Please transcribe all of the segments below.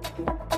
Thank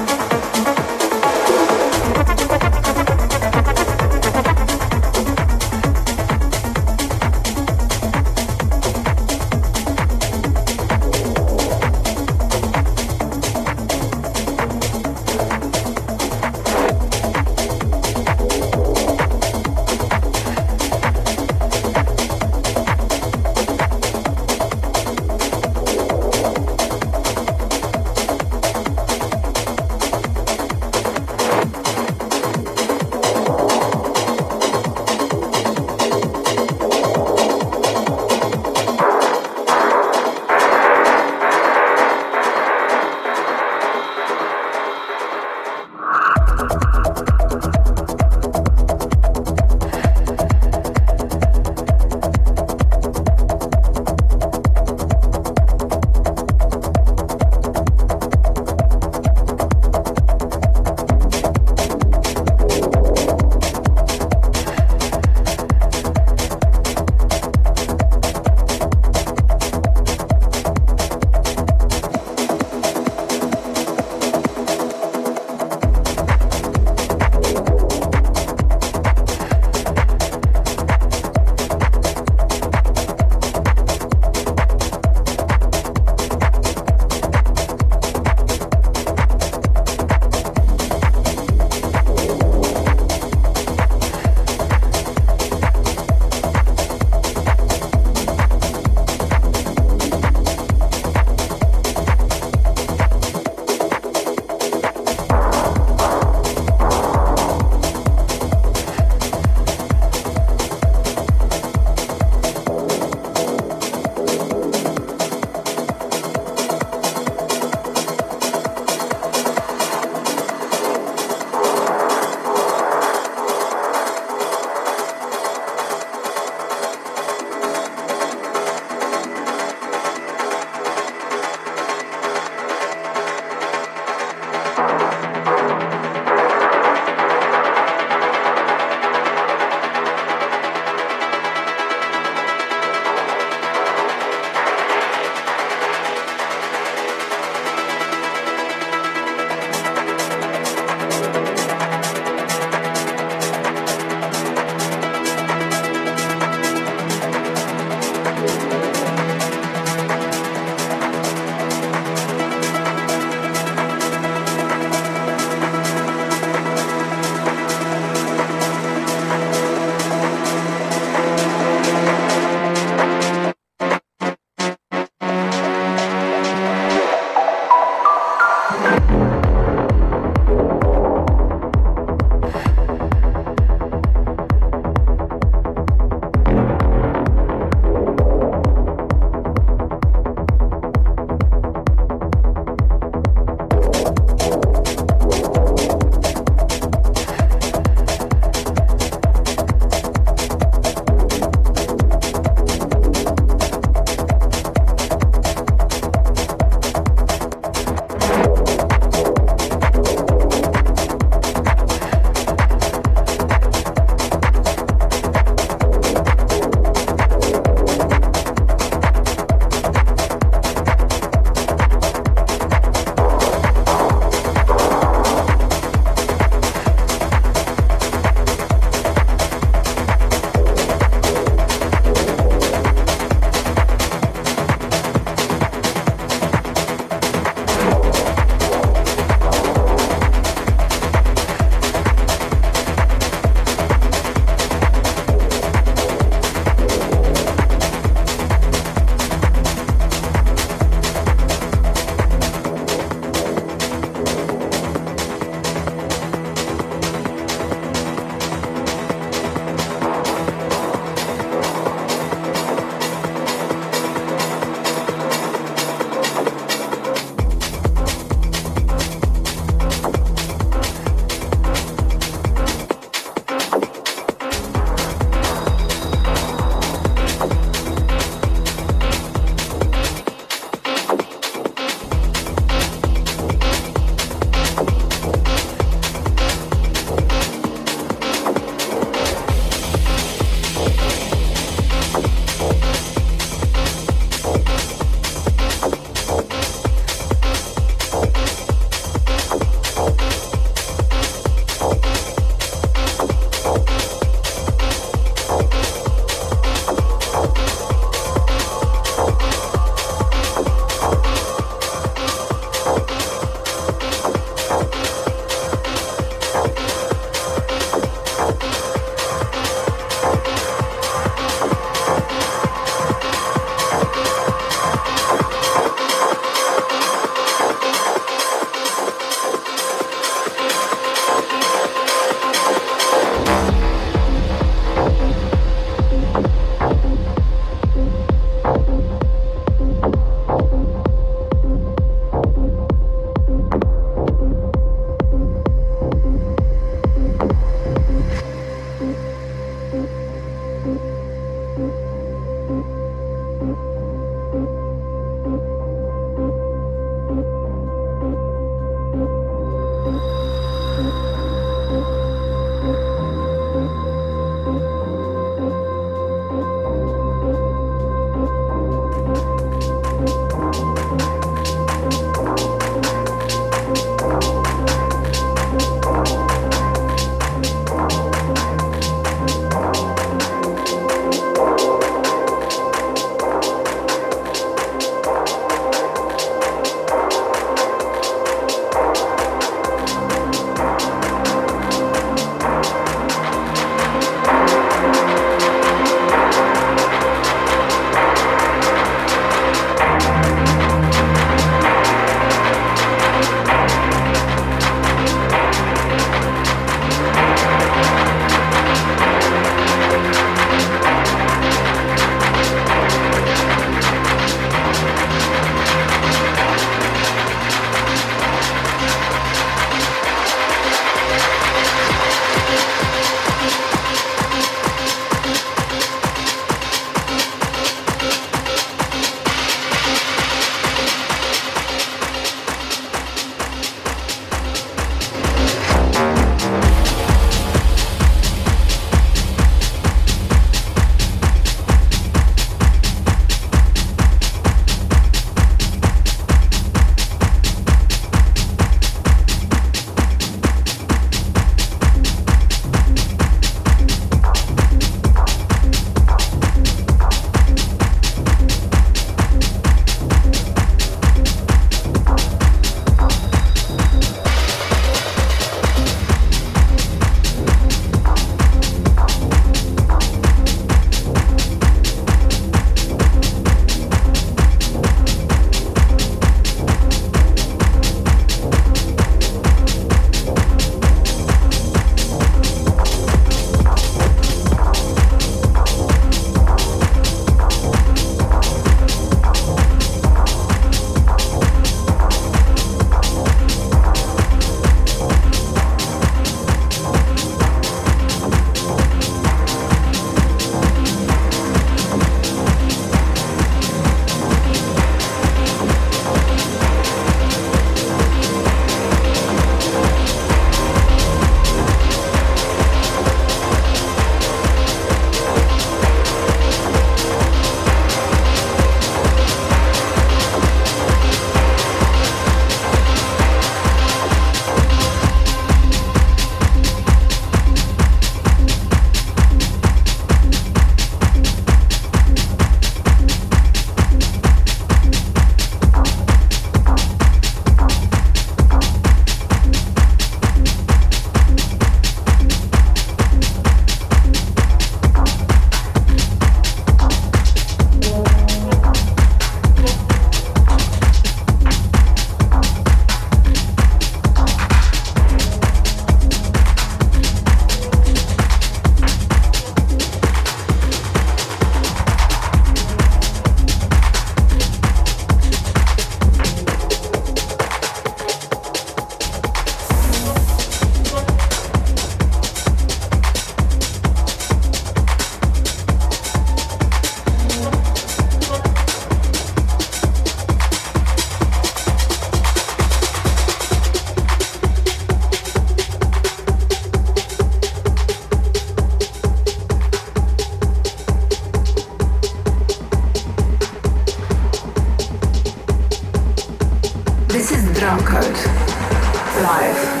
Música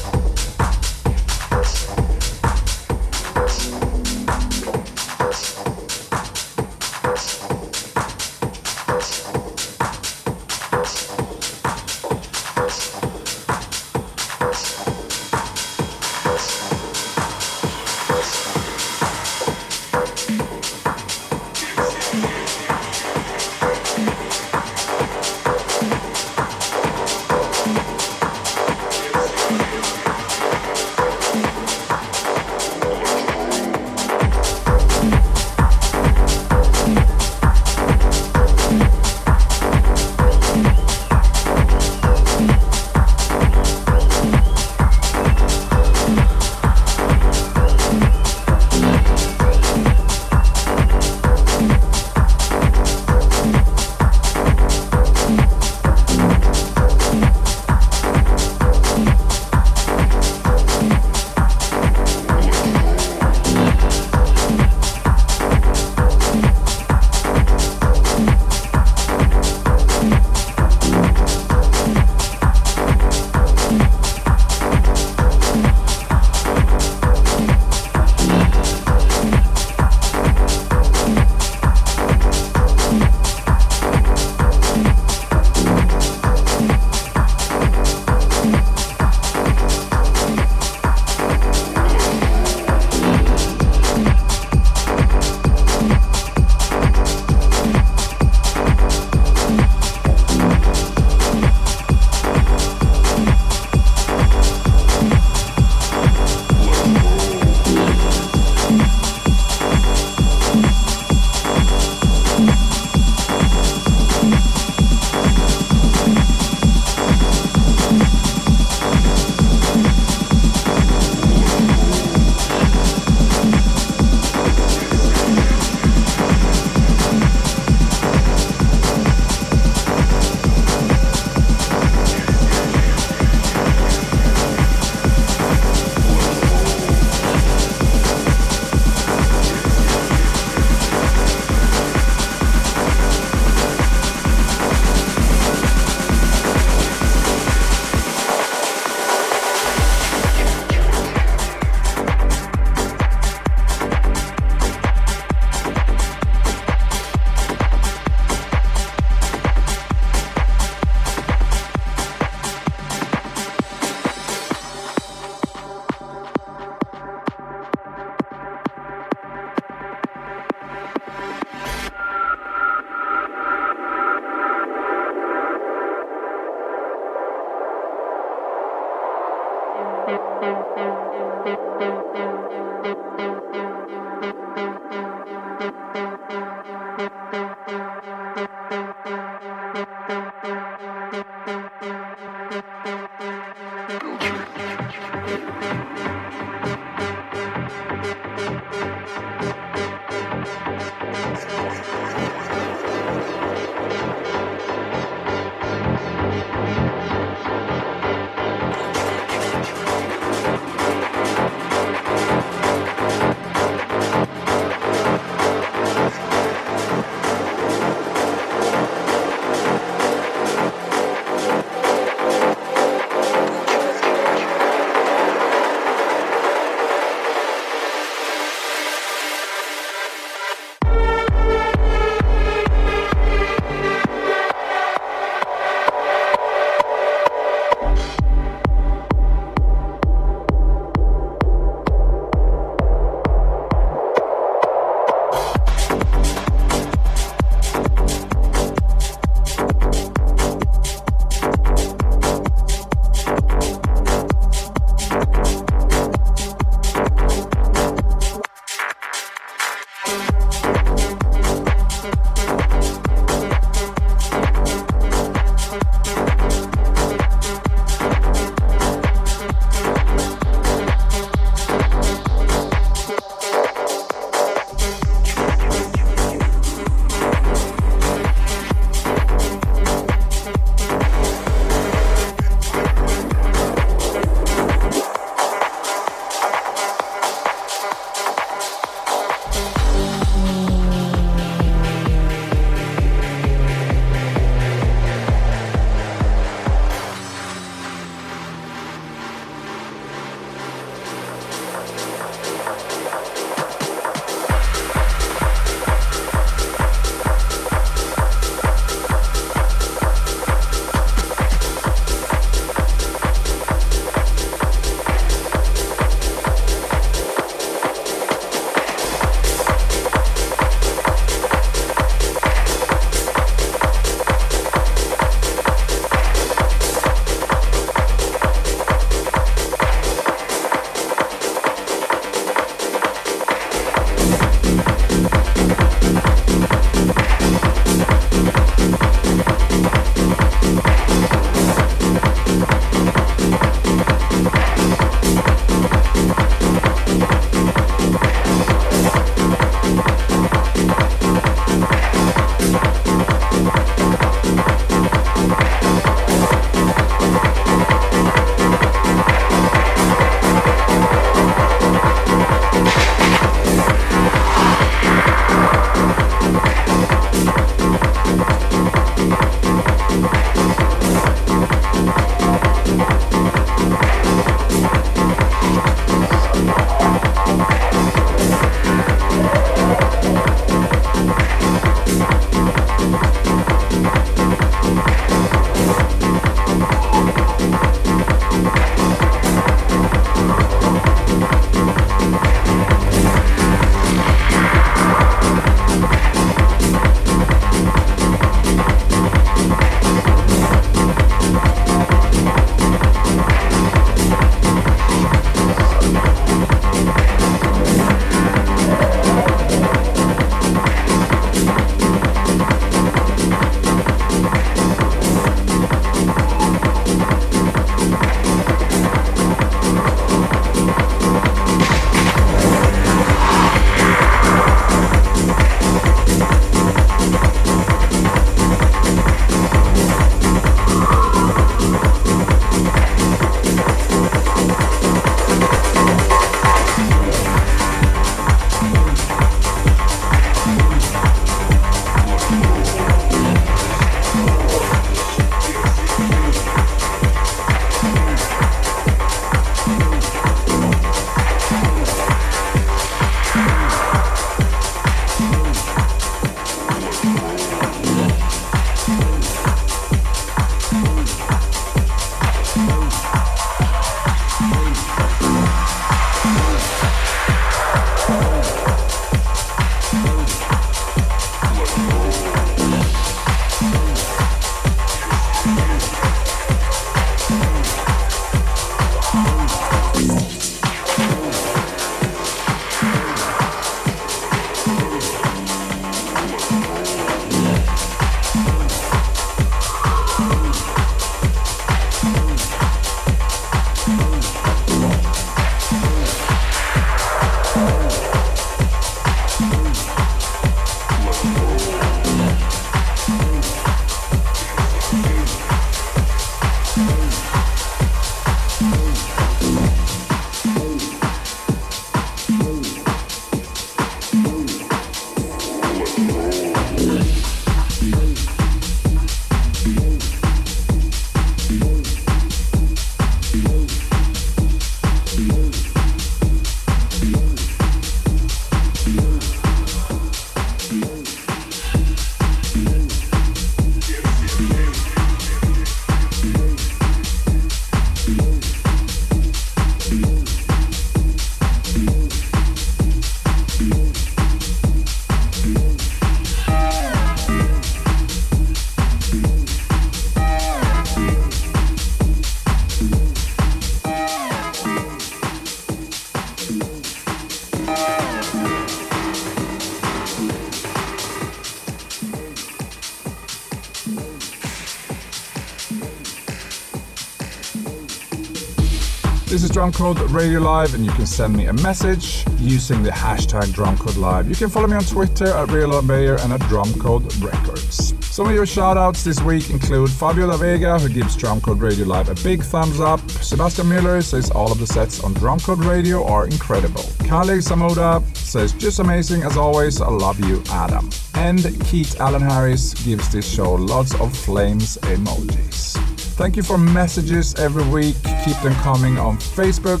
This is Drumcode Radio Live, and you can send me a message using the hashtag Drumcode Live. You can follow me on Twitter at Real Beyer and at Drumcode Records. Some of your shoutouts this week include Fabio La Vega, who gives Drumcode Radio Live a big thumbs up. Sebastian Müller says all of the sets on Drumcode Radio are incredible. Kale Samoda says just amazing as always. I love you, Adam. And Keith Allen Harris gives this show lots of flames emojis. Thank you for messages every week. Keep them coming on Facebook,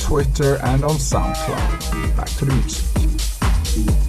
Twitter, and on SoundCloud. Back to the music.